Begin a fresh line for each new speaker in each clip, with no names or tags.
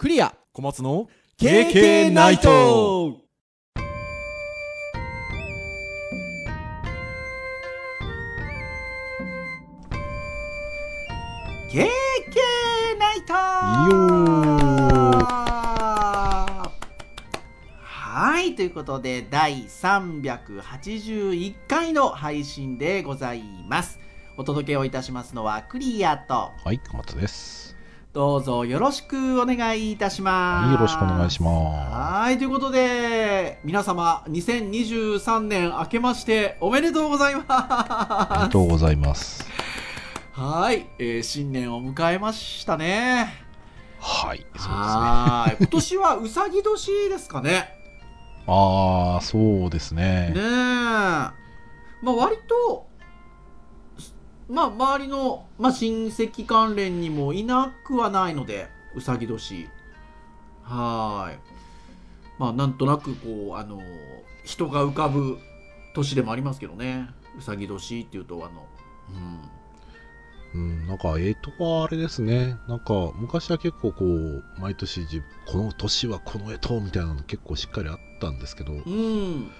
クリア。
小松の
KK ナイト。
ケーケーナイト。はいということで第381回の配信でございます。お届けをいたしますのはクリアと
はい小松です
どうぞよろしくお願いいたします。
はいよろしくお願いしま
はいということで皆様2023年明けましておめでとうございます。
すありがとうございます。
はい、えー新年を迎えましたね。
はいそうですね。
はい。今年はうさぎ年ですかね。
ああそうですね。
ねえ。まあ割とまあ周りの、まあ、親戚関連にもいなくはないのでうさぎ年。はい。まあなんとなくこうあの人が浮かぶ年でもありますけどね。うさぎ年っていうとあのうん。
うん、なんか、えとはあれですね。なんか、昔は結構こう、毎年じ、この年はこのえとみたいなの結構しっかりあったんですけど、
うん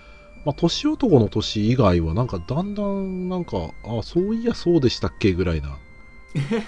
まあ、年男の年以外は、なんか、だんだん、なんか、あ、そういや、そうでしたっけぐらいな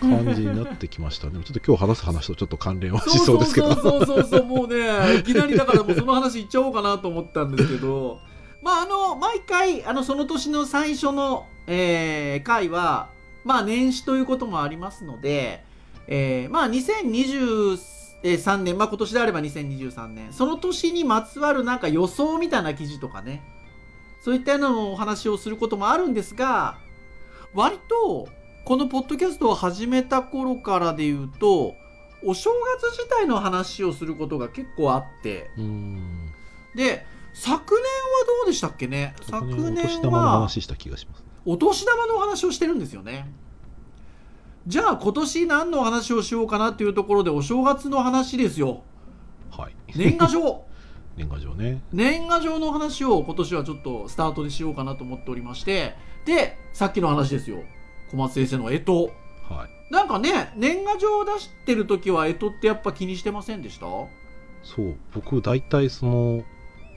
感じになってきましたね。ちょっと今日話す話とちょっと関連はしそうですけど。
そうそうそうもうねいきなりだからもうその話いっちゃおうかなと思ったんですけどまああの毎回あのその年の最初の、えー回はまあ年始ということもありますので、えーまあ2023年まあ今年であれば2023年その年にまつわるなんか予想みたいな記事とかねそういったようなお話をすることもあるんですが割とこのポッドキャストを始めた頃からで言うとお正月自体の話をすることが結構あって。で昨年はどうでしたっけね？昨
昨年お
年
年玉の
は
話した気がします。
お年玉のお話をしてるんですよねじゃあ今年何のお話をしようかなっていうところでお正月の話ですよ
はい。
年賀状
年賀状ね。
年賀状の話を今年はちょっとスタートでしようかなと思っておりまして。でさっきの話ですよ。小松先生の干支。
はい。
なんかね年賀状を出してる時は干支ってやっぱ気にしてませんでした？
そう。僕大体その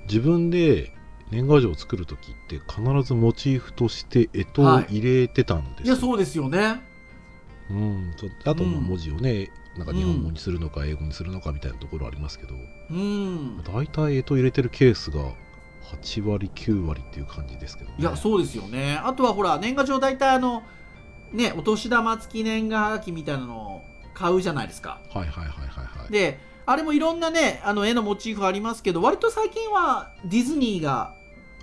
自分で年賀状を作る時って必ずモチーフとして干支を入れてたんですよ、
いやそうですよね。
うん、あと文字をね、なんか日本語にするのか英語にするのかみたいなところありますけど、
うん。
大体干支入れてるケースが8割9割っていう感じですけどね。
いやそうですよね。あとはほら年賀状大体あのねお年玉付き年賀はがきみたいなのを買うじゃないですか。
はいはいはいはいはい。
であれもいろんなねあの絵のモチーフありますけど割と最近はディズニーが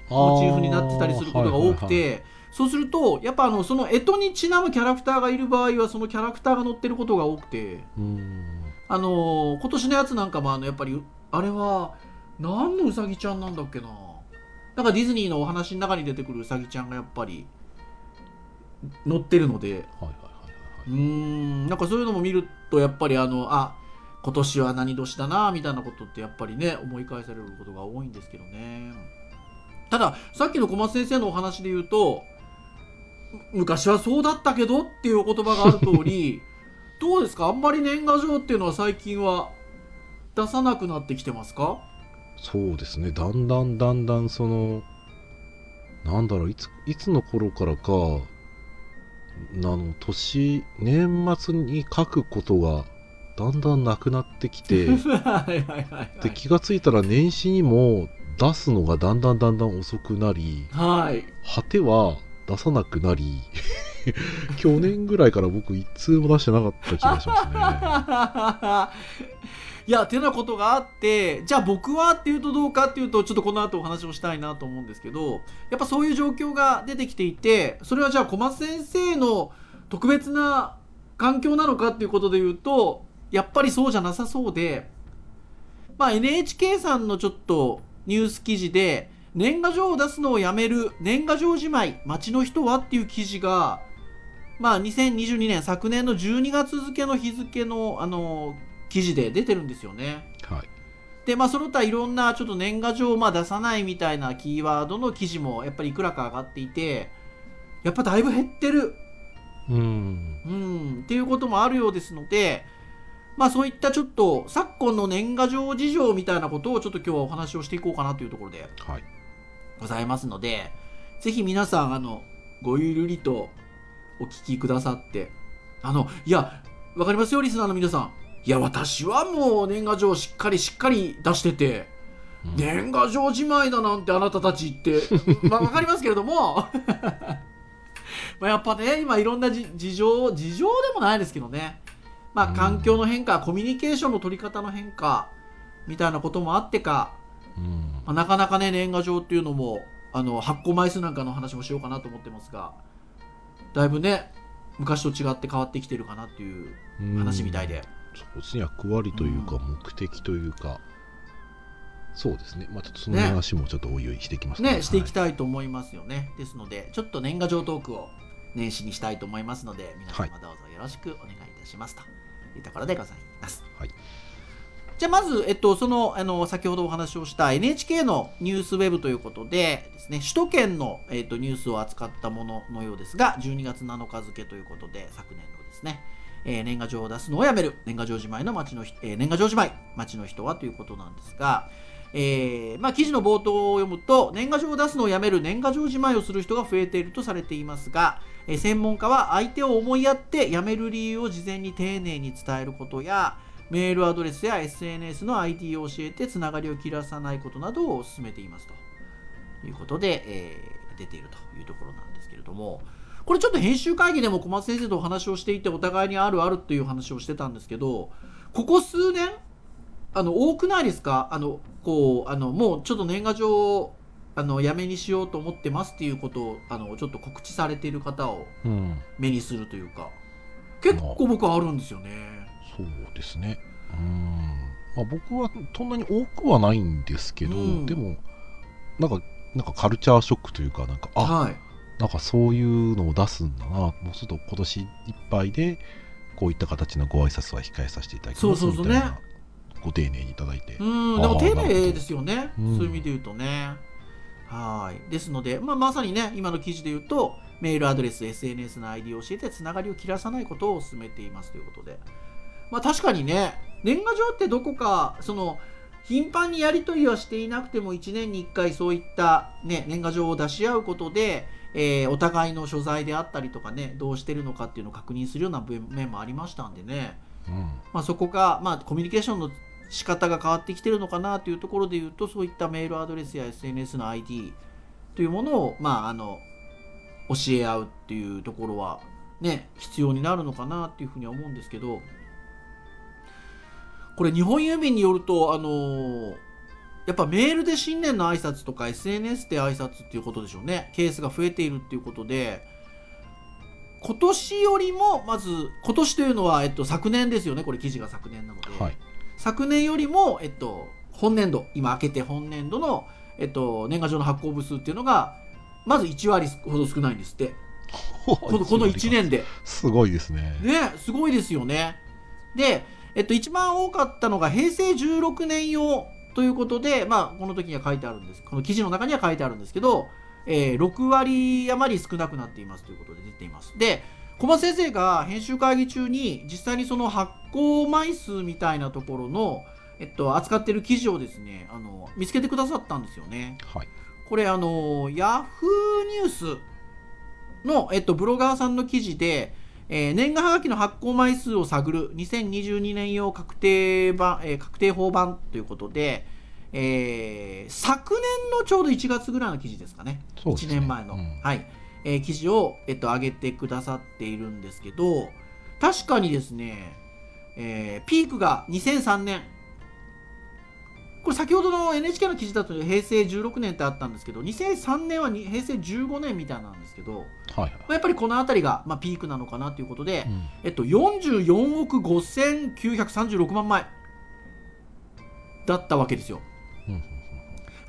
モチーフになってたりすることが多くて、
はいはいはい
そうするとやっぱあのその干支にちなむキャラクターがいる場合はそのキャラクターが載ってることが多くて
うん。
あのー今年のやつなんかもあのやっぱりあれは何のうさぎちゃんなんだっけな。なんかディズニーのお話の中に出てくるうさぎちゃんがやっぱり載ってるので。うーん。なんかそういうのも見るとやっぱりあのあ今年は何年だなみたいなことってやっぱりね思い返されることが多いんですけどね。たださっきの小松先生のお話で言うとむ昔はそうだったけどっていうお言葉がある通り どうですか？あんまり年賀状っていうのは最近は出さなくなってきてますか？
いそうですね。だんだんだんだんそのなんだろういついつの頃からかあの年年末に書くことがだんだんなくなってきて で気がついたら年始にも出すのがだんだんだんだん遅くなり
はい。
果ては出さなくなり 去年ぐらいから僕一通も出してなかった気がしますね。
いやてなことがあってじゃあ僕はっていうとどうかっていうとちょっとこの後お話をしたいなと思うんですけどやっぱそういう状況が出てきていてそれはじゃあ小松先生の特別な環境なのかっていうことで言うとやっぱりそうじゃなさそうで、まあ、NHK さんのちょっとニュース記事で年賀状を出すのをやめる年賀状じまい街の人はっていう記事がまあ2022年昨年の12月付の日付のあの記事で出てるんですよね。
はい。
でまあその他いろんなちょっと年賀状をまあ出さないみたいなキーワードの記事もやっぱりいくらか上がっていてやっぱだいぶ減ってる。
うん。
うん。っていうこともあるようですのでまあそういったちょっと昨今の年賀状事情みたいなことをちょっと今日はお話をしていこうかなというところで。
はい。
ございますので、ぜひ皆さん、あの、ごゆるりとお聞きくださって、あの、いや、わかりますよ、リスナーの皆さん。いや、私はもう年賀状しっかりしっかり出してて、
うん。
年賀状じまいだなんてあなたたち言って、まあわかりますけれども、まあやっぱね、今いろんなじ事情、事情でもないですけどね、まあ環境の変化、コミュニケーションの取り方の変化、みたいなこともあってか、
うん
まあ、なかなかね年賀状っていうのもあの発行枚数なんかの話もしようかなと思ってますがだいぶね昔と違って変わってきてるかなっていう話みたいで、
そうですね。役割というか
うん。
目的というか、そうですね。まあちょっとその
ね。
話もちょっとおいおいしていきます
ね。していき
い
たい。と思いますよね、ですのでちょっと年賀状トークを年始にしたいと思いますので皆様どうぞよろしくお願いいたします。というところでございます。
はい
じゃあまず、えっと、そのあの先ほどお話をした NHK のニュースウェブということでですね首都圏の、えっと、ニュースを扱ったもののようですが12月7日付ということで昨年のですね、えー年賀状を出すのをやめる年賀状じまいの町の、えー年賀状じまい町の人はということなんですが、えーまあ、記事の冒頭を読むと年賀状を出すのをやめる年賀状じまいをする人が増えているとされていますが、え専門家は相手を思いやってやめる理由を事前に丁寧に伝えることやメールアドレスや SNS の ID を教えてつながりを切らさないことなどを進めていますということで、えー出ているというところなんですけれども。これちょっと編集会議でも小松先生とお話をしていてお互いにあるあるっていう話をしてたんですけどここ数年あの多くないですか？あのこうあのもうちょっと年賀状をあのやめにしようと思ってますっていうことをあのちょっと告知されている方を
うん。
目にするというか結構僕はあるんですよね。
そうですね。うん、まあ、僕はそんなに多くはないんですけど、
うん。
でもなんかなんかカルチャーショックというかなんかあ
はい。
なんかそういうのを出すんだなもうちょっと今年いっぱいでこういった形のご挨拶は控えさせていただきます
そうそうそうね。
みたいなご丁寧にいただいて。
うん、でも丁寧ですよね、
うん
そういう意味で言うとね。はい。ですので、まあ、まさにね、今の記事で言うと、メールアドレス、SNS の ID を教えて、つながりを切らさないことを進めていますということで、まあ、確かにね、年賀状ってどこか、その頻繁にやり取りはしていなくても、1年に1回そういった、ね、年賀状を出し合うことで、えーお互いの所在であったりとかね、どうしてるのかっていうのを確認するような面面もありましたんでね。
うん
まあ、そこが、まあ、コミュニケーションの仕方が変わってきてるのかなというところで言うとそういったメールアドレスや SNS の ID というものを、まあ、あの教え合うっていうところは、ね、必要になるのかなっていうふうには思うんですけどこれ日本郵便によるとあのやっぱメールで新年の挨拶とか SNS で挨拶っていうことでしょうね。ケースが増えているっていうことで。今年よりもまず今年というのは、えっと、昨年ですよね。これ記事が昨年なので、
はい。
昨年よりも、えっと、本年度今明けて本年度の、えっと、年賀状の発行部数っていうのがまず1割ほど少ないんですって。このこの1年で。す
ごいですね。
ねすごいですよね。で、えっと、一番多かったのが平成16年用ということで、まあ、この時には書いてあるんです。この記事の中には書いてあるんですけど、えー6割余り少なくなっていますということで出ています。で小松先生が編集会議中に実際にその発行枚数みたいなところの、えっと、扱ってる記事をですねあの見つけてくださったんですよね。
はい。
これあのヤフーニュースの、えっと、ブロガーさんの記事で、えー年賀はがきの発行枚数を探る。2022年用確定版、えー確定法版ということで、えー昨年のちょうど1月ぐらいの記事ですかね。
ね。
1年前の、
うん。
はい。えー記事を、えっと、上げてくださっているんですけど確かにですね、えーピークが2003年これ先ほどの NHK の記事だと平成16年ってあったんですけど2003年はに平成15年みたいなんですけど、
はいはい。
まあやっぱりこの辺りが、まあ、ピークなのかなということで、
うん。
えっと、44億5936万枚だったわけですよ。
うんうん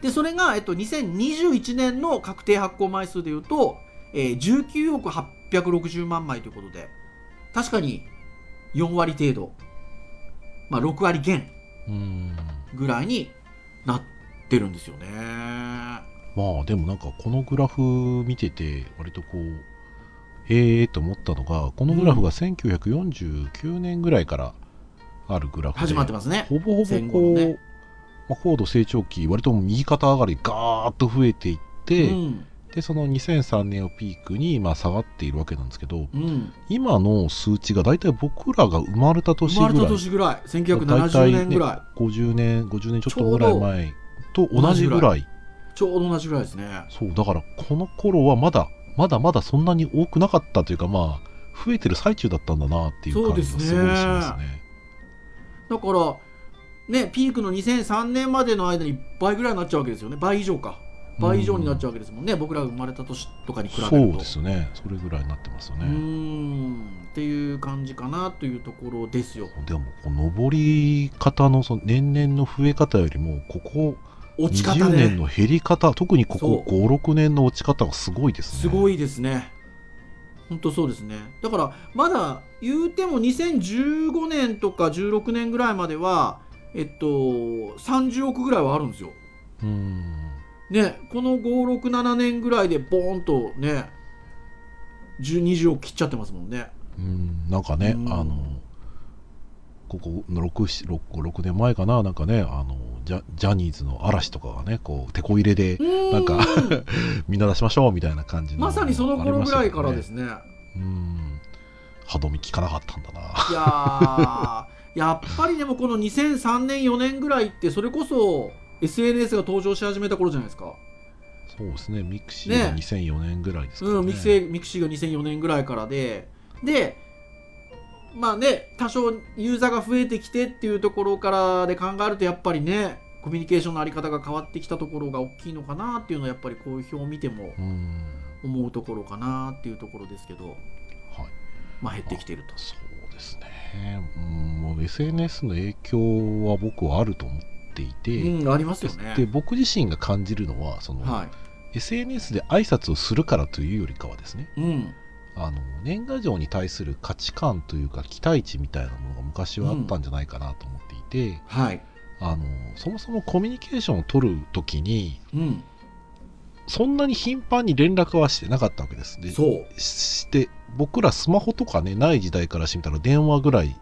でそれが、えっと、2021年の確定発行枚数でいうと、えー19億860万枚ということで確かに4割程度、まあ、6割減。
うん
ぐらいになってるんですよね。
まあでもなんかこのグラフ見てて割とこうへえと思ったのがこのグラフが1949年ぐらいからあるグラフで
始まってますね。
ほぼほぼこう、
のね。
まあ、高度成長期割と右肩上がりガーッと増えていって、
うん
でその2003年をピークにまあ下がっているわけなんですけど
うん、
今の数値が大体僕らが生まれた年
生まれた
ぐらい。
年ぐらい1970年ぐらい、
50年50年ちょっとぐらい前と同じぐらい。
ちょうど同じぐらいですね。
そうだからこの頃はまだまだまだそんなに多くなかったというかまあ増えてる最中だったんだなっていう感じがすごいしますね。
だからねピークの2003年までの間に倍ぐらいになっちゃうわけですよね。倍以上か倍以上になっちゃうわけですもんね、僕らが生まれた年とかに比べると。
そうですね。それぐらいになってますよ
う
ね、
ーん。っていう感じかなというところですよ。
でもこう上り方のその年々の増え方よりもここ20
落ち方ね。
年の減り方特にここ
そう。
56年の落ち方がすごいですね。
すごいですね。本当そうですね。だからまだ言うても2015年とか16年ぐらいまではえっと30億ぐらいはあるんですよ。
うん
ねこの567年ぐらいでボーンとね10 20億切っちゃってますもんね。
うんなんかね、
うん。
あのここ 6, 6, 6年前かななんかねあのジャジャニーズの嵐とかがねこう手こ入れでなんか みんな出しましょうみたいな感じの
まさにその頃ぐらいからです
ね。
ね。
うん。歯止め効かなかったんだな。い
やー。やっぱりでもこの2003年4年ぐらいってそれこそ SNS が登場し始めた頃じゃないですか。
そうですね。 mixi が
ね。
2004年ぐらいですからね。
うん、ミクセ mixi が2004年ぐらいからで。でまあね多少ユーザーが増えてきてっていうところからで考えるとやっぱりねコミュニケーションのあり方が変わってきたところが大きいのかなっていうのはやっぱりこういう表を見ても
うん。
思うところかなっていうところですけど、
はい。
まあ減ってきていると。
そうですね。うん。もう SNS の影響は僕はあると思っていて、
うん、ありますよね。
で僕自身が感じるのはその、
は
SNS で挨拶をするからというよりかはですね
い。うん。
あの年賀状に対する価値観というか期待値みたいなものが昔はあったんじゃないかなと思っていて、
はい。
あのそもそもコミュニケーションを取る時に
うん。
そんなに頻繁に連絡はしてなかったわけですで
そう。
しして僕らスマホとかねない時代からしてみたら電話ぐらい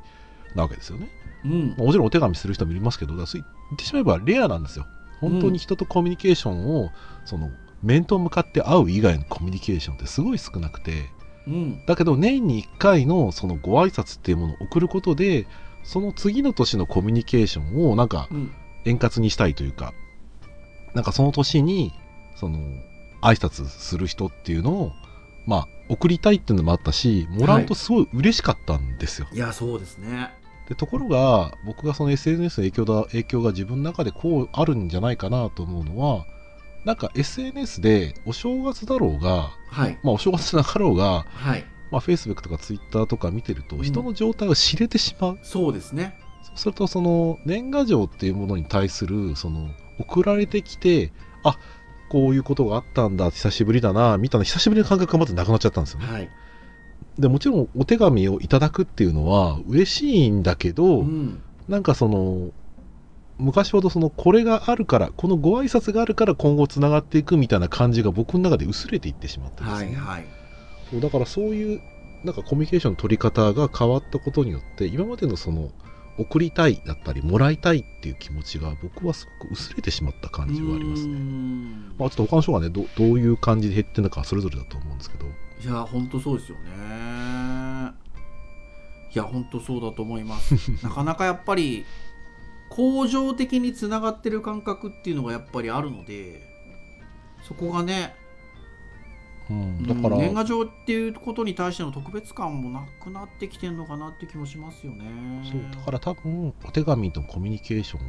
なわけですよね
うん。
まあもちろんお手紙する人もいますけどだそう言ってしまえばレアなんですよ本当に人とコミュニケーションを、その面と向かって会う以外のコミュニケーションってすごい少なくて
うん。
だけど年に1回のそのご挨拶っていうものを送ることでその次の年のコミュニケーションをなんか
うん。
円滑にしたいというかなんかその年にその挨拶する人っていうのをまあ送りたいっていうのもあったしもらうとすごい嬉しかったんですよ、
いや、そうですね。
でところが僕がその SNS の影響だ影響が自分の中でこうあるんじゃないかなと思うのはなんか SNS でお正月だろうが
はい。
まあお正月なかろうが、
はい。
まあ、Facebook とか Twitter とか見てると
うん
人の状態を知れてしまう、
そうですね。
そうするとその年賀状っていうものに対するその送られてきてあこういうことがあったんだ久しぶりだなみたいな久しぶりの感覚がまずなくなっちゃったんですよね
はい。
でもちろんお手紙をいただくっていうのは嬉しいんだけど、
うん。
なんかその昔ほどそのこれがあるからこのご挨拶があるから今後つながっていくみたいな感じが僕の中で薄れていってしまってですね、
はい。はい。
そうだからそういうなんかコミュニケーションの取り方が変わったことによって今までのその送りたいだったりもらいたいっていう気持ちが僕はすごく薄れてしまった感じはありますね。
ん
まあちょっと他の人がねどどういう感じで減ってるのかそれぞれだと思うんですけど
いや、本当そうですよね。いや、本当そうだと思います。なかなかやっぱり、恒常的につながってる感覚っていうのがやっぱりあるので、そこがね、
うん、だから、
うん年賀状っていうことに対しての特別感もなくなってきてるのかなって気もしますよね。
そうだから多分お手紙とコミュニケーショ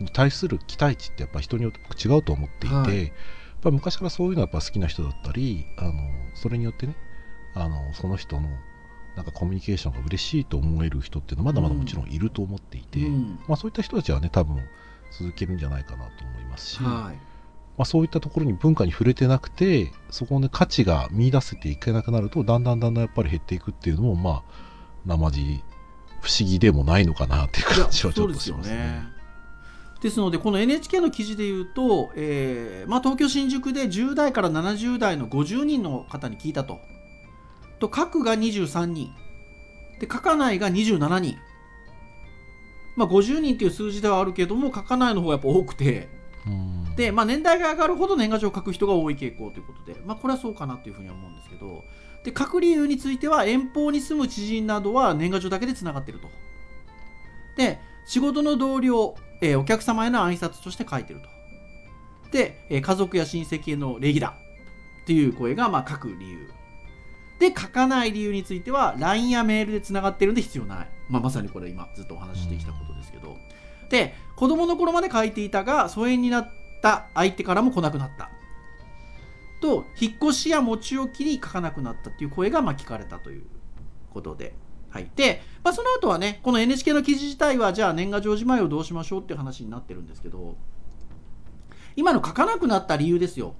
ンに対する期待値ってやっぱ人によって違うと思っていて、
はい
やっぱ昔からそういうのはやっぱ好きな人だったりあのそれによってねあのその人のなんかコミュニケーションが嬉しいと思える人っていうのはまだまだもちろんいると思っていて、
うん
まあ、そういった人たちはね多分続けるんじゃないかなと思いますし、ま
はい。
あ、そういったところに文化に触れてなくてそこで価値が見出せていけなくなるとだんだんだんだんやっぱり減っていくっていうのもまあ生地不思議でもないのかなっていう感じはちょっとしますね。
ね。ですのでこの NHK の記事で言うと、えーまあ、東京新宿で10代から70代の50人の方に聞いたと。と書くが23人。で書かないが27人。まあ、50人っていう数字ではあるけども書かないの方がやっぱ多くて。
うん。
で、まあ、年代が上がるほど年賀状を書く人が多い傾向ということで、まあ、これはそうかなというふうには思うんですけど。で書く理由については遠方に住む知人などは年賀状だけでつながってると。で仕事の同僚、えーお客様への挨拶として書いてると。で、えー家族や親戚への礼儀だっていう声がまあ書く理由で書かない理由については LINE やメールでつながってるんで必要ない、まあ、まさにこれ今ずっとお話ししてきたことですけど、で子供の頃まで書いていたが疎遠になった相手からも来なくなった。と引っ越しや持ち置きに書かなくなったっていう声がま聞かれたということで。はい、で、まあ、その後はねこの NHK の記事自体はじゃあ年賀状じまいをどうしましょうっていう話になってるんですけど今の書かなくなった理由ですよ。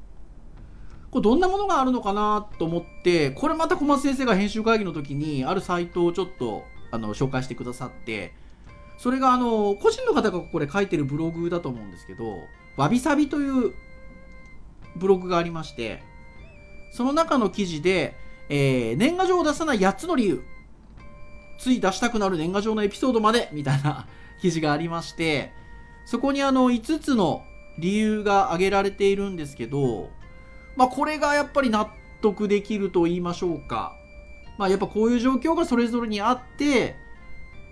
これどんなものがあるのかなと思ってこれまた小松先生が編集会議の時にあるサイトをちょっとあの紹介してくださってそれがあの個人の方がこれ書いてるブログだと思うんですけどわびさびというブログがありましてその中の記事で、えー年賀状を出さない8つの理由つい出したくなる年賀状のエピソードまでみたいな 記事がありましてそこにあの5つの理由が挙げられているんですけどまあこれがやっぱり納得できると言いましょうか。まあやっぱこういう状況がそれぞれにあって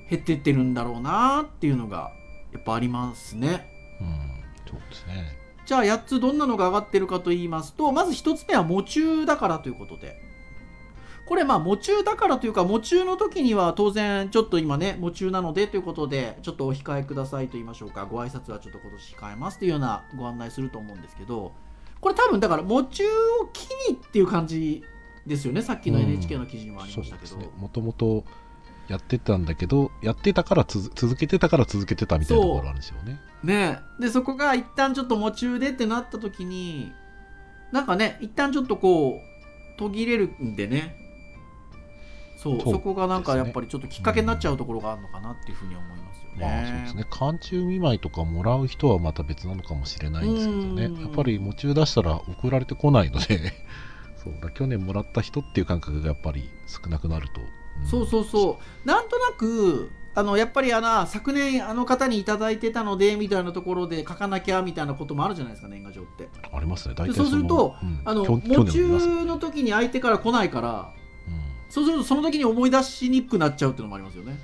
減ってってるんだろうなっていうのがやっぱありますね。
うんそうですね。
じゃあ8つどんなのが上がってるかと言いますとまず1つ目は喪中だからということで。これまあ喪中だからというか喪中の時には当然ちょっと今ね喪中なのでということでちょっとお控えくださいと言いましょうか。ご挨拶はちょっと今年控えますというようなご案内すると思うんですけどこれ多分だから喪中を機にっていう感じですよね。さっきの NHK の記事にもありましたけど、
もともとやってたんだけどやってたから続けてたから続けてたみたいなところあるんですよね。
ね。でそこが一旦ちょっと夢中でってなった時になんかね一旦ちょっとこう途切れるんでね。そう
そう
そこがなんかやっぱりちょっときっかけになっちゃうところがあるのかなっていうふうに思います。
まあそうですね。寒中見舞いとかもらう人はまた別なのかもしれないんですけどね。
うん。
やっぱり夢中出したら送られてこないので。そう。だ去年もらった人っていう感覚がやっぱり少なくなると、ん。
そうそうそう。なんとなくあのやっぱりあの昨年あの方にいただいてたのでみたいなところで書かなきゃみたいなこともあるじゃないですか年賀状って。
ありますね。大体
でそうすると
うん。
あの
去
夢中の時に相手から来ないから
うん。
そうするとその時に思い出しにくくなっちゃうっていうのもありますよね。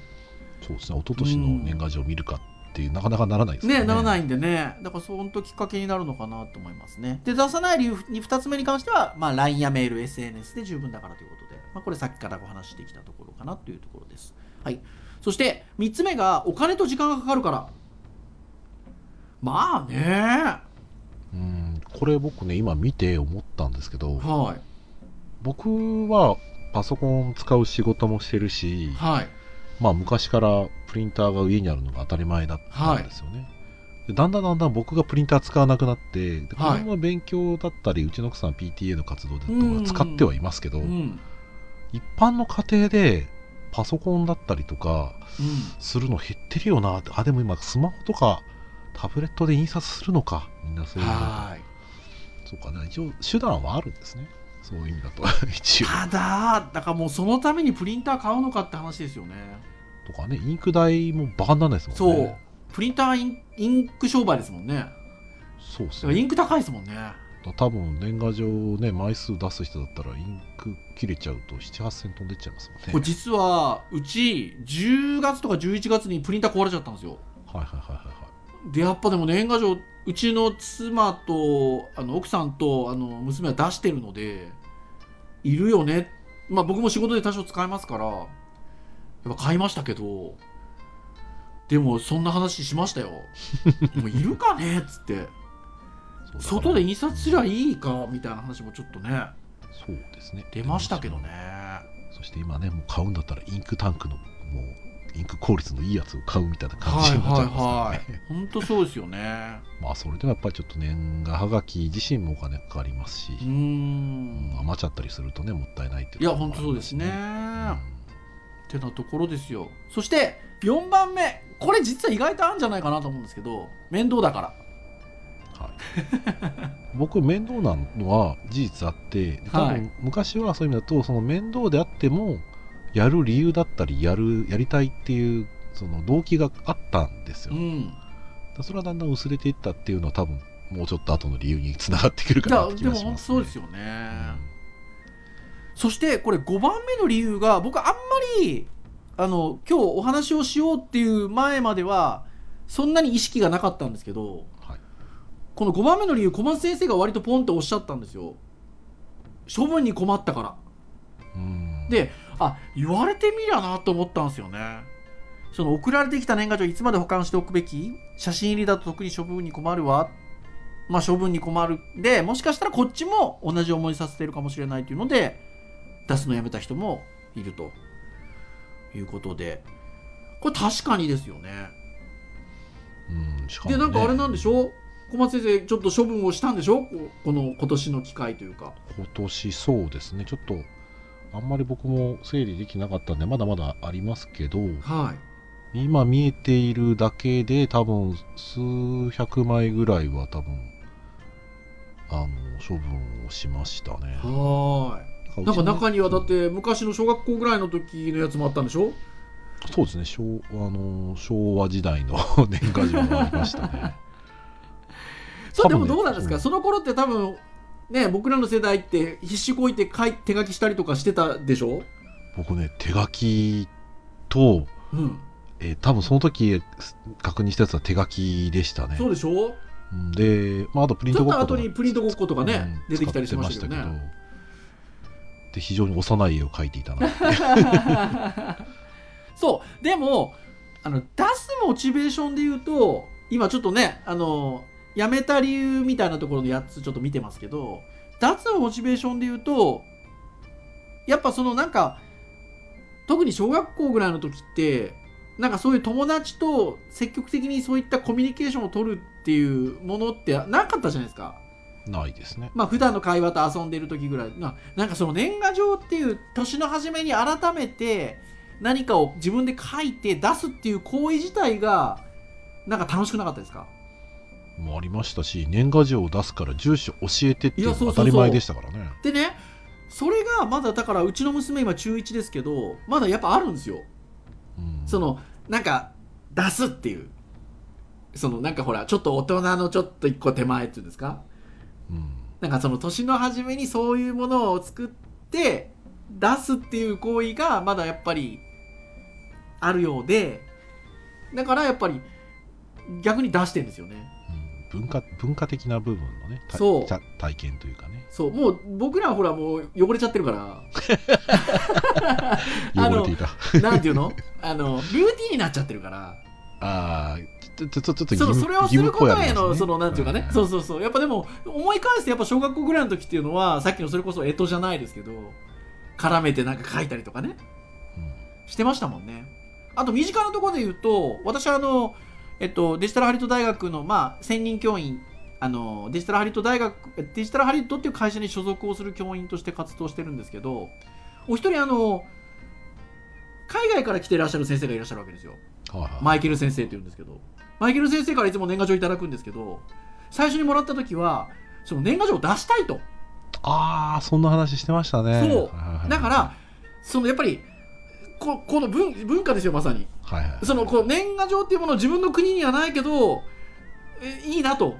そうですね。一昨年の年賀状を見るかっていうなかなかならないですよ
ね。ならないいんでね。だからそのきっかけになるのかなと思いますね。で出さない理由に2つ目に関しては、まあ、LINE やメール SNS で十分だからということで、まあ、これさっきからお話ししてきたところかなというところです。はい。そして3つ目がお金と時間がかかるから。まあね。
うん。これ僕ね今見て思ったんですけど
はい。
僕はパソコン使う仕事もしてるし、
はい
まあ昔からプリンターが家にあるのが当たり前だったんですよね。でだんだんだんだん僕がプリンター使わなくなって、で子
はい。
供は勉強だったり、うちの奥さん PTA の活動で
うん
使ってはいますけど、
うん
一般の家庭でパソコンだったりとか
うん。
するの減ってるよな。って、あ、でも今スマホとかタブレットで印刷するのか、みんなそういうの。そうかね、一応手段はあるんですね。そういう意味だと、一応。
ただだからもうそのためにプリンター買うのかって話ですよね。
とかね、インク代もバカにならないですもん
そう。
ね。
プリンターインインク商売ですもんね。
そうですね。
だからインク高いですもんね。
多分年賀状ね枚数出す人だったらインク切れちゃうと78000飛んでっちゃいますもんね。
これ実はうち10月とか11月にプリンター壊れちゃったんですよ。
はいはいはいはいはい
でやっぱでも年賀状うちの妻とあの奥さんとあの娘は出してるのでいるよね。まあ僕も仕事で多少使いますからやっぱ買いましたけどでもそんな話しましたよ。もういるかね？っつって。外で印刷すりゃいいか？みたいな話もちょっとね
そうですね。
出ましたけどね。
そして今ねもう買うんだったらインクタンクのもうインク効率のいいやつを買うみたいな感
はい
じになっちゃ
はいい
ます
本当そうですよね。
まあそれでもやっぱりちょっと年賀はがき自身もお金かかりますし。
う、
ん。
ん
余っちゃったりするとねもったいないっていう
いや本当そうですね、
うん
ってなところですよ。そして4番目。これ実は意外とあるんじゃないかなと思うんですけど面倒だから。
はい、僕面倒なのは事実あって多
はい。
分昔はそういう意味だとその面倒であってもやる理由だったりやるやりたいっていうその動機があったんですよ、
うん。
だそれはだんだん薄れていったっていうのは多分もうちょっと後の理由につながってくるかなって気がします、
そうですよね、そしてこれ5番目の理由が僕あんまりあの今日お話をしようっていう前まではそんなに意識がなかったんですけど
はい。
この5番目の理由小松先生が割とポンっておっしゃったんですよ。処分に困ったから。
うん。
であ言われてみりゃなと思ったんですよね。その送られてきた年賀状いつまで保管しておくべき写真入りだと特に処分に困るわ。まあ処分に困る。でもしかしたらこっちも同じ思いさせているかもしれないというので出すのやめた人もいると。いうことで。これ確かにですよね。
うんしかもね。
でなんかあれなんでしょ？う小松先生ちょっと処分をしたんでしょ？ここの今年の機会というか。
今年そうですね。ちょっとあんまり僕も整理できなかったんでまだまだありますけど
はい。
今見えているだけで多分数百枚ぐらいは多分あの処分をしましたね。
はーい。なんか中にはだって昔の小学校ぐらいの時のやつもあったんでしょ？
そうですね昭あの昭和時代の 年賀状がありましたね。
そうでもどうなんですか、
うん。
その頃って多分ね僕らの世代って必死こいて書い手書きしたりとかしてたでしょ？
僕ね手書きと、
うん。
えー多分その時確認したやつは手書きでしたね。
そうでしょ？
うんで、まあ、あとプリントごっことか。
後にプリントごっことかね、
うん
出てきたりしましたけどね。
で非常に幼い絵を描いていたな。
そう。でもあの出すモチベーションで言うと今ちょっとねあのやめた理由みたいなところのやつちょっと見てますけど出すモチベーションで言うとやっぱそのなんか特に小学校ぐらいの時ってなんかそういう友達と積極的にそういったコミュニケーションを取るっていうものってなかったじゃないですか。
ないですね。
まあ普段の会話と遊んでる時ぐらい。ななんかその年賀状っていう年の初めに改めて何かを自分で書いて出すっていう行為自体がなんか楽しくなかったですか？
もありましたし年賀状を出すから住所教えてっていうのが当たり前でしたからね。
でねそれがまだだからうちの娘今中1ですけどまだやっぱあるんですよ。
うん。
そのなんか出すっていう。そのなんかほらちょっと大人のちょっと一個手前っていうんですか？
うん。
なんかその年の初めにそういうものを作って出すっていう行為がまだやっぱりあるようでだからやっぱり逆に出してんですよね。
うん文化文化的な部分のねた
そう。
た体験というかね。
そう。もう僕らはほらもう汚れちゃってるから。
汚れていた。
なんていうの？あのルーティンになっちゃってるから。
ああちょちょちょちょっと義
そう
務
それをすることへの、
ね
そのなんていうかね、
はい
そうそうそう。やっぱでも思い返してやっぱ小学校ぐらいの時っていうのはさっきのそれこそ干支じゃないですけど絡めてなんか書いたりとかね。
うん。
してましたもんね。あと身近なところで言うと私はあの、えっと、デジタルハリウッド大学の、まあ、専任教員あのデジタルハリウッド大学デジタルハリウッドっていう会社に所属をする教員として活動してるんですけどお一人あの海外から来ていらっしゃる先生がいらっしゃるわけですよ。
はいはい。
マイケル先生って言うんですけど。マイケル先生からいつも年賀状いただくんですけど最初にもらった時はその年賀状を出したいと。
ああそんな話してましたね。
そう。だからそのやっぱりここの文文化ですよまさに。
はいはい。
そのこう年賀状っていうものを自分の国にはないけどえいいなと。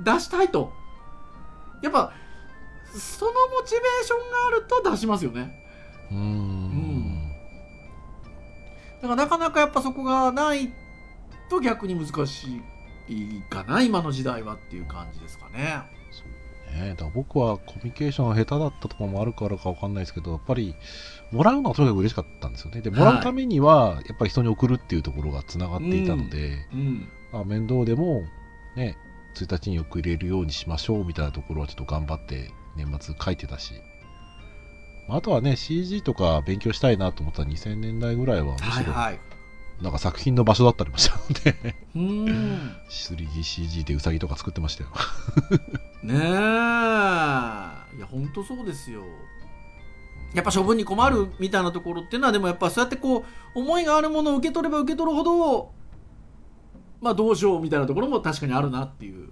出したいと。やっぱそのモチベーションがあると出しますよね。
うーん。
だからなかなかやっぱそこがないと逆に難しいかな今の時代はっていう感じですかね
ね、だから僕はコミュニケーションが下手だったとかもあるからかわかんないですけどやっぱりもらうのはとにかく嬉しかったんですよね。でもらうためにはやっぱり人に送るっていうところがつながっていたので、
うん。
あ面倒でもね1日に送れるようにしましょうみたいなところはちょっと頑張って年末書いてたし。まああとはね CG とか勉強したいなと思ったら2000年代ぐらいはむしろ
はいはい
なんか作品の場所だったりもしたので
うーん。
3DCG でウサギとか作ってましたよ
ねえ。いや本当そうですよ。やっぱ処分に困るみたいなところっていうのはでもやっぱそうやってこう思いがあるものを受け取れば受け取るほどまあどうしようみたいなところも確かにあるなっていう。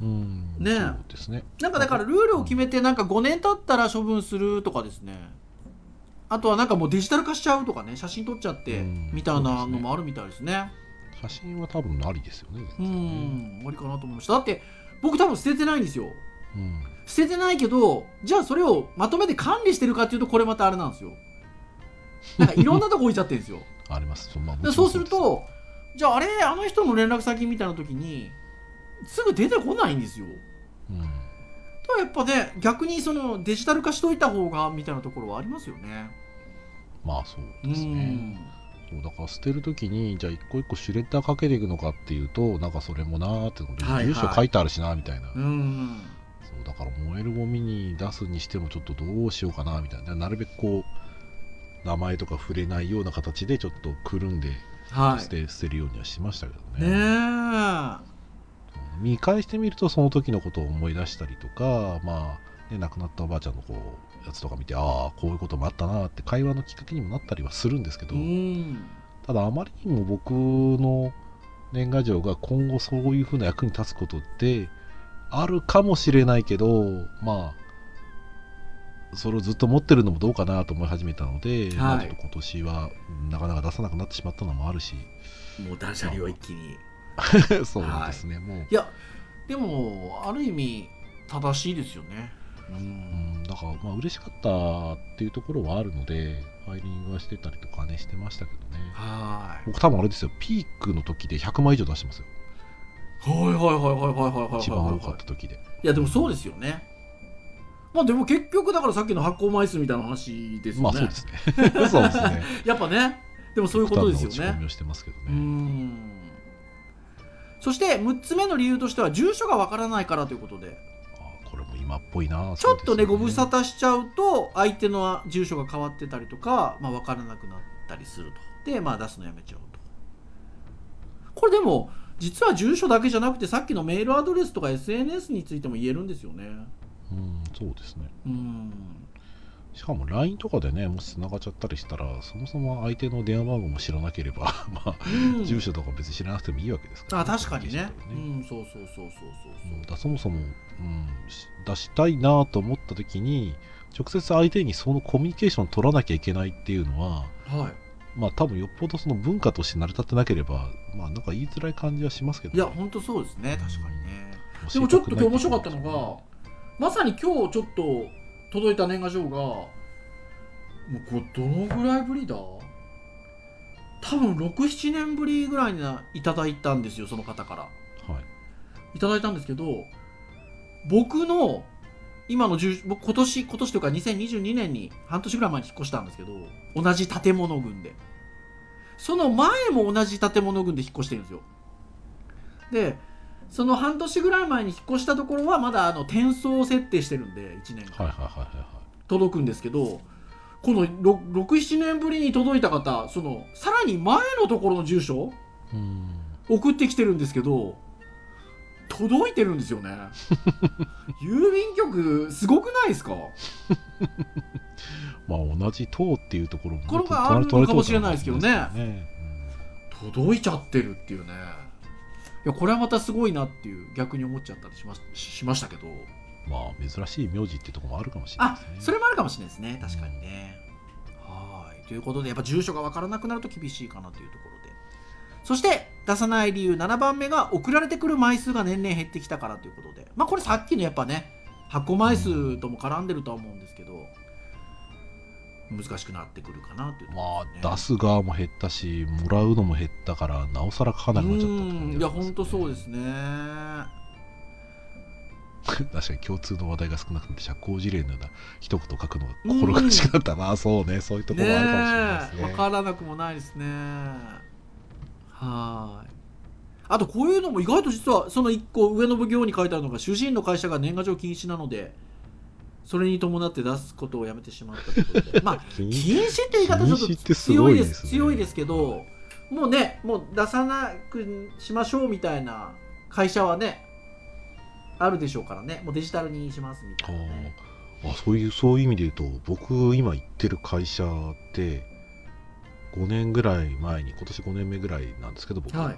うん。
ね
そうですね。
なんかだからルールを決めてなんか5年経ったら処分するとかですねあとはなんかもうデジタル化しちゃうとかね写真撮っちゃって
うん
みたいなのもあるみたいですね。
写真は多分ありですよねね
んありかなと思いました。だって僕多分捨ててないんですよ。
うん。
捨ててないけどじゃあそれをまとめて管理してるかっていうとこれまたあれなんですよ。なんかいろんなとこ置いちゃってるんですよ。
あります。そう,、まあ、
でそうするとじゃああれあの人の連絡先みたいな時にすぐ出てこないんですよ。
うん
やっぱね逆にそのデジタル化しといた方がみたいなところはありますよね。
まあそう
う
ですね。そうだから捨てるときにじゃあ一個一個シュレッダーかけていくのかっていうとなんかそれもなーってので、
はいはい。
住所書いてあるしなみたいな、
うん。
そうだから燃えるゴミに出すにしてもちょっとどうしようかなみたいな。なるべくこう名前とか触れないような形でちょっとくるんで
は
捨て,、捨てるようにはしましたけど
いね。
ね
え
見返してみるとその時のことを思い出したりとかまあ、ね、亡くなったおばあちゃんのこうやつとか見てああこういうこともあったなって会話のきっかけにもなったりはするんですけど、
うん。
ただあまりにも僕の年賀状が今後そういうふうな役に立つことってあるかもしれないけどまあそれをずっと持ってるのもどうかなと思い始めたので、まあちょっと今年はなかなか出さなくなってしまったのもあるし。
もう断捨離を一気に
そうですね、もう。
いやでもある意味正しいですよね。う
うんんだからまあ嬉しかったっていうところはあるのでファイリングはしてたりとかねしてましたけどね。
はい。
僕多分あれですよピークの時で100枚以上出してますよ。
はいはいはいはいはいはいはい
一番多か
はい
った時で。
いやでもそうですよね。まあでも結局だからさっきの発行枚数みたいな話ですよね。
まあそうですね。そうですね。
やっぱね。でもそういうことですよね。
落ち込みをしてますけど
う
ね
んそして6つ目の理由としては住所がわからないからということで。
あこれも今っぽいな。
ちょっとねご無沙
汰
汰しちゃうと相手の住所が変わってたりとか、まあ、分からなくなったりすると。でまあ出すのやめちゃうと。これでも実は住所だけじゃなくてさっきのメールアドレスとか SNS についても言えるんですよね。
うんそうですね。
うん
しかも LINE とかでねもし繋がっちゃったりしたらそもそも相手の電話番号も知らなければ まあ
うん。
住所とか別に知らなくてもいいわけですから、
あ確かにね。
コ
うんそうそうそうそうそう
う。んだそもそも、うん、し出したいなと思った時に直接相手にそのコミュニケーションを取らなきゃいけないっていうのは
はい。
まあ多分よっぽどその文化として成り立ってなければまあなんか言いづらい感じはしますけど、
いや本当そうですね。確かにね。でもちょっと今日面白かったのがまさに今日ちょっと届いた年賀状がもうこれどのぐらいぶりだ？多分67年ぶりぐらいにいただいたんですよその方から。
はい。
いただいたんですけど僕の今の住僕今年今年というか2022年に半年ぐらい前に引っ越したんですけど同じ建物群で。その前も同じ建物群で引っ越してるんですよ。でその半年ぐらい前に引っ越したところはまだあの転送設定してるんで1年間。届くんですけどこの67年ぶりに届いた方そのさらに前のところの住所
うん。
送ってきてるんですけど届いてるんですよね。郵便局すごくないですか？
まあ同じ党っていうところもね、
これがあるのかもしれないですけどね。
隣隣ね
届いちゃってるっていうね。いやこれはまたすごいなっていう逆に思っちゃったりしまししましたけど。
うんまあ珍しい名字っていうところもあるかもしれない
あ
ですね。
それもあるかもしれないですね。確かにね。はい。ということでやっぱ住所が分からなくなると厳しいかなというところで。そして出さない理由7番目が送られてくる枚数が年々減ってきたからということで。まあこれさっきのやっぱね発行枚数とも絡んでるとは思うんですけど難しくなってくるかなという。ね
まあ出す側も減ったしもらうのも減ったからなおさら書かなくなっちゃったって感じ
うんいや本当そうですすね。
確かに共通の話題が少なくて社交辞令のような一言書くのが心苦しくなった。な、そうね。そういうところもあるかもしれないですね。
ねえ。分からなくもないですね。はい。あとこういうのも意外と実はその1個上の奉行に書いてあるのが主人の会社が年賀状禁止なのでそれに伴って出すことをやめてしまったということで。まあ
禁
禁止って言い方ちょっと
す
強いで
すすね
強いですけどもうねもう出さなくしましょうみたいな会社はねあるでしょうからねもうデジタルにしますみたいなね。
あそういうそういう意味で言うと僕今行ってる会社って5年ぐらい前に今年5年目ぐらいなんですけど僕、
はい。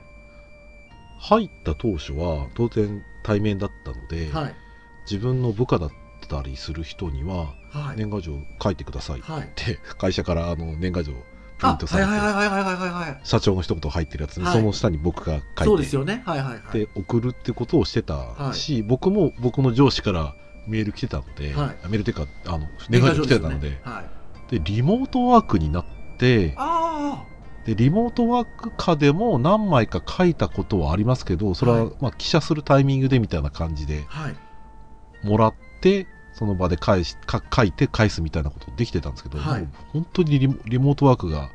入った当初は当然対面だったので、
はい。
自分の部下だってってたりする人には
はい、
年賀状書いてくださいっ
はい。
て会社からあの年賀状プリントされて、社長の一言入ってるやつに、
はい。
その下に僕が書いて
そうですよね。はいはいはい。
で送るってことをしてたし、僕も僕の上司からメール来てたので、
はい。
メールっていうかあの年賀状来てたので
年賀状すよねはい、
でリモートワークになって
あ
でリモートワーク下でも何枚か書いたことはありますけどそれは、
はい。
まあ記者するタイミングでみたいな感じでもらってその場で返しか書いて返すみたいなことできてたんですけど、
はい。
本当にリモリモートワークが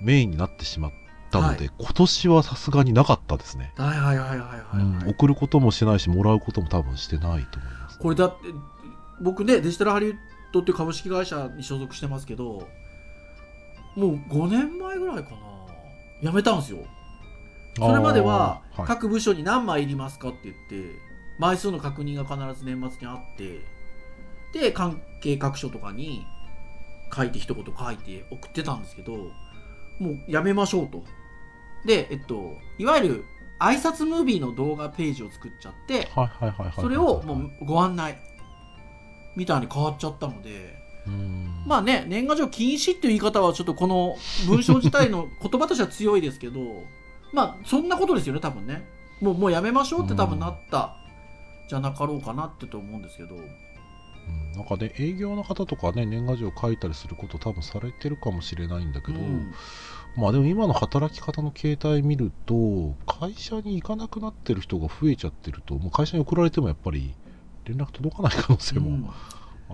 メインになってしまったので、
は
今年はさすがになかったですね、
はいはいはいはいはい、
送ることもしてないしもらうことも多分してないと思います。
これだって僕ねデジタルハリウッドっていう株式会社に所属してますけどもう5年前ぐらいかな。辞めたんですよ。それまでは各部署に何枚いりますかって言って枚数の確認が必ず年末にあってで関係各所とかに書いて一言書いて送ってたんですけどもうやめましょうと。でえっといわゆる挨拶ムービーの動画ページを作っちゃってそれをもうご案内みたいに変わっちゃったので
うん。
まあね年賀状禁止っていう言い方はちょっとこの文章自体の言葉としては強いですけどまあそんなことですよね多分ね。もうもうやめましょうって多分なったじゃなかろうかなってと思うんですけど
うん。なんかね営業の方とかね年賀状書いたりすること多分されてるかもしれないんだけど、
うん。
まあでも今の働き方の形態見ると会社に行かなくなってる人が増えちゃってるともう会社に送られてもやっぱり連絡届かない可能性
うん。
も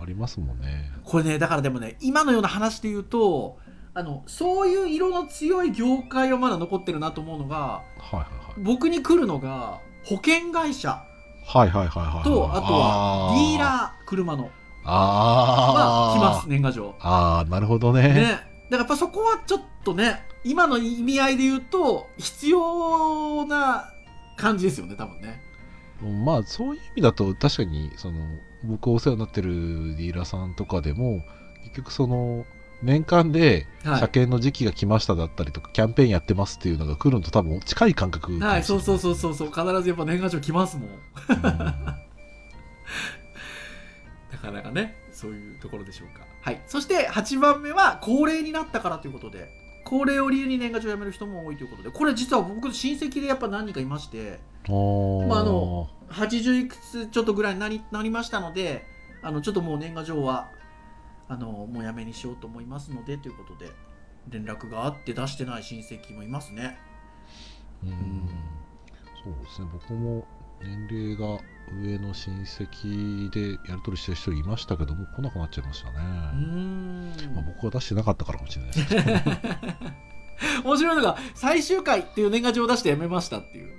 ありますもんね、
これねだからでもね今のような話で言うとあのそういう色の強い業界はまだ残ってるなと思うのが
はいはいはい。
僕に来るのが保険会社
はいはいはいはいはい。
とあとはディー
ー
ラー車の。
あー。
は来ます年賀状。
あーなるほどね。
ね、だからやっぱそこはちょっとね今の意味合いで言うと必要な感じですよね多分ね。
まあそういう意味だと確かにその僕お世話になってるディーラーさんとかでも結局その年間で
はい。
車検の時期が来ましただったりとか、キャンペーンやってますっていうのが来るのと多分近い感覚
はいそうそうそうそうそう必ずやっぱ年賀状来ますもん。なかなかねそういうところでしょうか。はい。そして8番目は高齢になったからということで高齢を理由に年賀状をやめる人も多いということでこれ実は僕の親戚でやっぱ何人かいましてまああの80いくつちょっとぐらいになりなりましたのであのちょっともう年賀状はあのもうやめにしようと思いますのでということで連絡があって出してない親戚もいますね。
うん。そうですね。僕も年齢が上の親戚でやり取りしてる人いましたけども来なくなっちゃいましたね、
うーん。
まあ、僕は出してなかったからかもしれないですけど
面白いのが最終回っていう年賀状を出してやめましたっていう。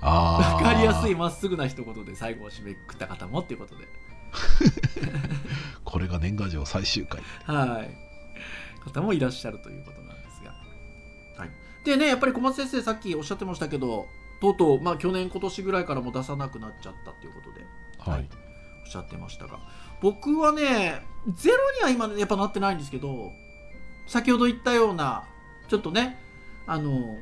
あ
分かりやすい
い
まっすぐな一言で最後を締めくくった方もっていうことで
これが年賀状最終回。
はい。方もいらっしゃるということなんですが、はい、でねやっぱり小松先生さっきおっしゃってましたけどとうとう、まあ、去年今年ぐらいからも出さなくなっちゃったっていうことで。
はい、
おっしゃってましたが。僕はねゼロには今やっぱなってないんですけど先ほど言ったようなちょっとねあの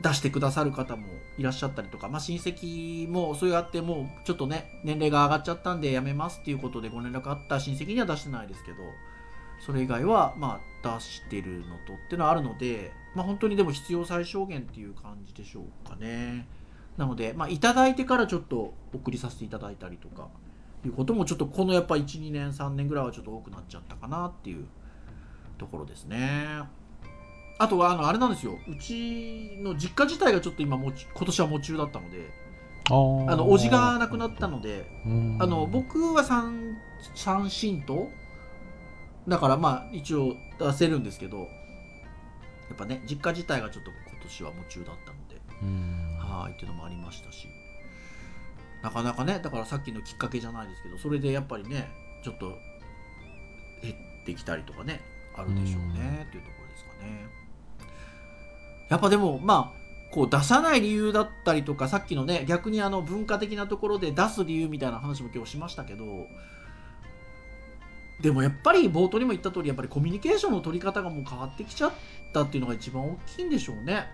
出してくださる方もいらっしゃったりとか、まあ、親戚もそうやってもうちょっとね年齢が上がっちゃったんでやめますっていうことでご連絡あった親戚には出してないですけどそれ以外はまあ出してるのとっていうのはあるので、まあ、本当にでも必要最小限っていう感じでしょうかね。なので、まあ、いただいてからちょっと送りさせていただいたりとかいうこともちょっとこのやっぱ12年3年ぐらいはちょっと多くなっちゃったかなっていうところですね。あとはあのあれなんですよ。うちの実家自体がちょっと今もち今年は喪中だったので
あ
の叔父が亡くなったので
うん。
あの僕は三三神とだからまあ一応出せるんですけどやっぱね実家自体がちょっと今年は夢中だったので
うん。
はいっていうのもありましたしなかなかねだからさっきのきっかけじゃないですけどそれでやっぱりねちょっと減ってきたりとかねあるでしょうねっていうところですかねやっぱでもまあこう出さない理由だったりとかさっきのね逆にあの文化的なところで出す理由みたいな話も今日しましたけどでもやっぱり冒頭にも言った通りやっぱりコミュニケーションの取り方がもう変わってきちゃったっていうのが一番大きいんでしょうね。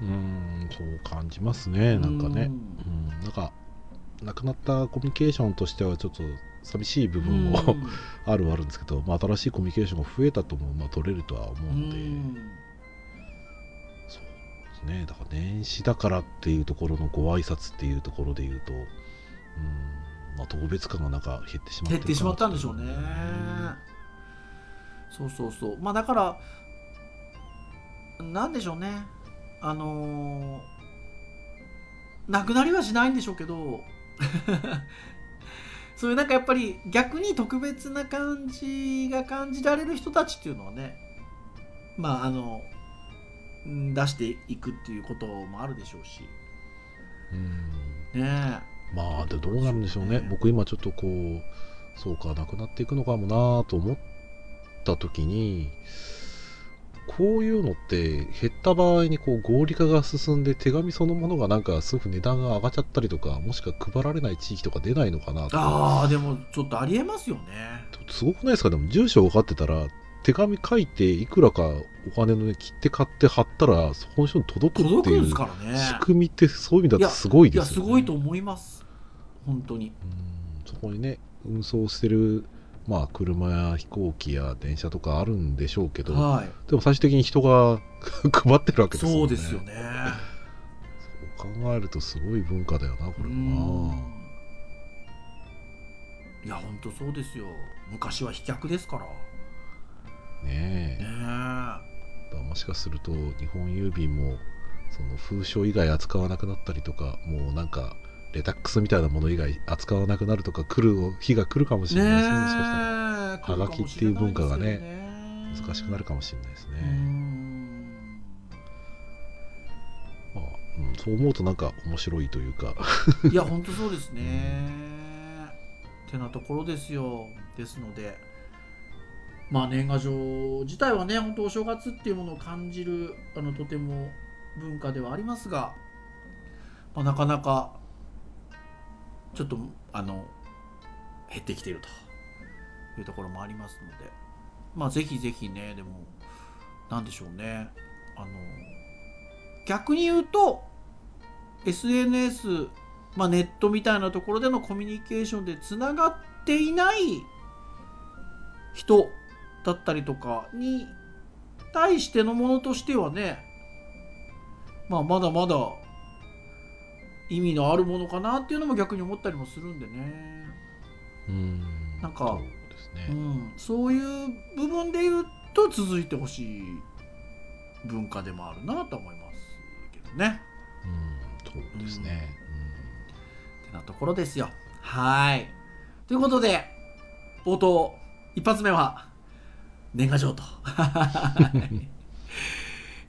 うんそう感じますねなんかね。
う
うんんなんか亡くなったコミュニケーションとしてはちょっと寂しい部分も、あるはあるんですけど、まあ、新しいコミュニケーションが増えたとも、まあ、取れるとは思うので、ですね。だから年始だからっていうところのご挨拶っていうところで言うとうん、まあ、特別感がなんか減ってしまって
減ってしまったんでしょうね、そうそうそう。まあだからなんでしょうね。あのー、なくなりはしないんでしょうけど。そういうなんかやっぱり逆に特別な感じが感じられる人たちっていうのはね。まああの出していくっていうこともあるでしょうし。
うん。ねまあでどうなるんでしょうね、ね、僕今ちょっとこうそうかなくなっていくのかもなと思った時にこういうのって減った場合にこう合理化が進んで手紙そのものがなんかすぐ値段が上がっちゃったりとかもしくは配られない地域とか出ないのかなと
ああでもちょっとありえますよね。
すごくないですか？でも住所分かってたら手紙書いていくらかお金のね切って買って貼ったらそこの人に届くっていう仕組みってそういう意味だとすごいです
よねいやすごいと思います本当にうん
そこにね運送してるまあ、車や飛行機や電車とかあるんでしょうけど、はい、でも最終的に人が 配ってるわけですよね。
そうですよね。
そう考えるとすごい文化だよなこれもな。
いや本当そうですよ。昔は飛脚ですから。
ねえ。ねえ。もしかすると日本郵便もその封書以外扱わなくなったりとかもうなんかレタックスみたいなもの以外扱わなくなるとか来る日が来るかもしれないですねもしかしたら。はがきっていう文化がね難しくなるかもしれないですね。まあ、うん、そう思うとなんか面白いというか。
いや本当そうですね、ってなところですよ。ですのでまあ年賀状自体はね本当お正月っていうものを感じるあのとても文化ではありますが、まあ、なかなかちょっとあの減ってきているというところもありますのでまあぜひぜひねでも何でしょうねあの逆に言うと SNS、まあ、ネットみたいなところでのコミュニケーションでつながっていない人だったりとかに対してのものとしてはねまあまだまだ意味のあるものかなっていうのも逆に思ったりもするんでね。
うん
なんかそうね、うん、そういう部分で言うと続いてほしい文化でもあるなと思いますけどね。
うんそうですね。
うん、ってなところですよ。はいということで冒頭一発目は年賀状と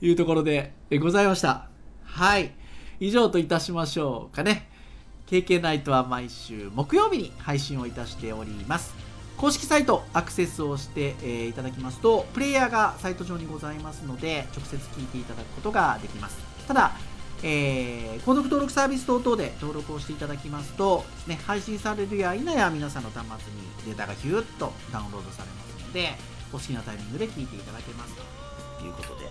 いうところでございました。はい。以上といたしましょうかね KK ナイトは毎週木曜日に配信をいたしております公式サイトアクセスをして、えー、いただきますとプレイヤーがサイト上にございますので直接聞いていただくことができますただえー、購読登録サービス等々で登録をしていただきますと、ね、配信されるや否や皆さんの端末にデータがヒューッとダウンロードされますのでお好きなタイミングで聞いていただけますということで、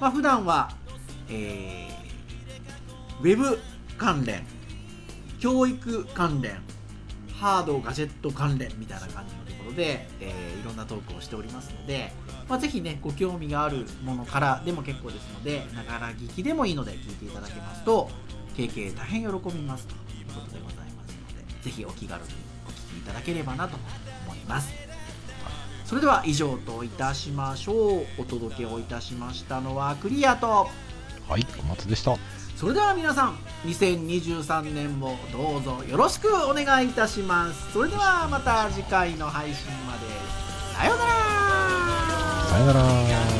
まあ、普段は、えーウェブ関連教育関連ハードガジェット関連みたいな感じのところで、えー、いろんなトークをしておりますので、まあ、ぜひねご興味があるものからでも結構ですのでながら聞きでもいいので聞いていただけますと経験大変喜びますということでございますのでぜひお気軽にお聞きいただければなと思います。それでは以上といたしましょう。お届けをいたしましたのはクリアと。
はい小松でした。
それでは皆さん2023年もどうぞよろしくお願いいたします。それではまた次回の配信まで。さようなら。
さようなら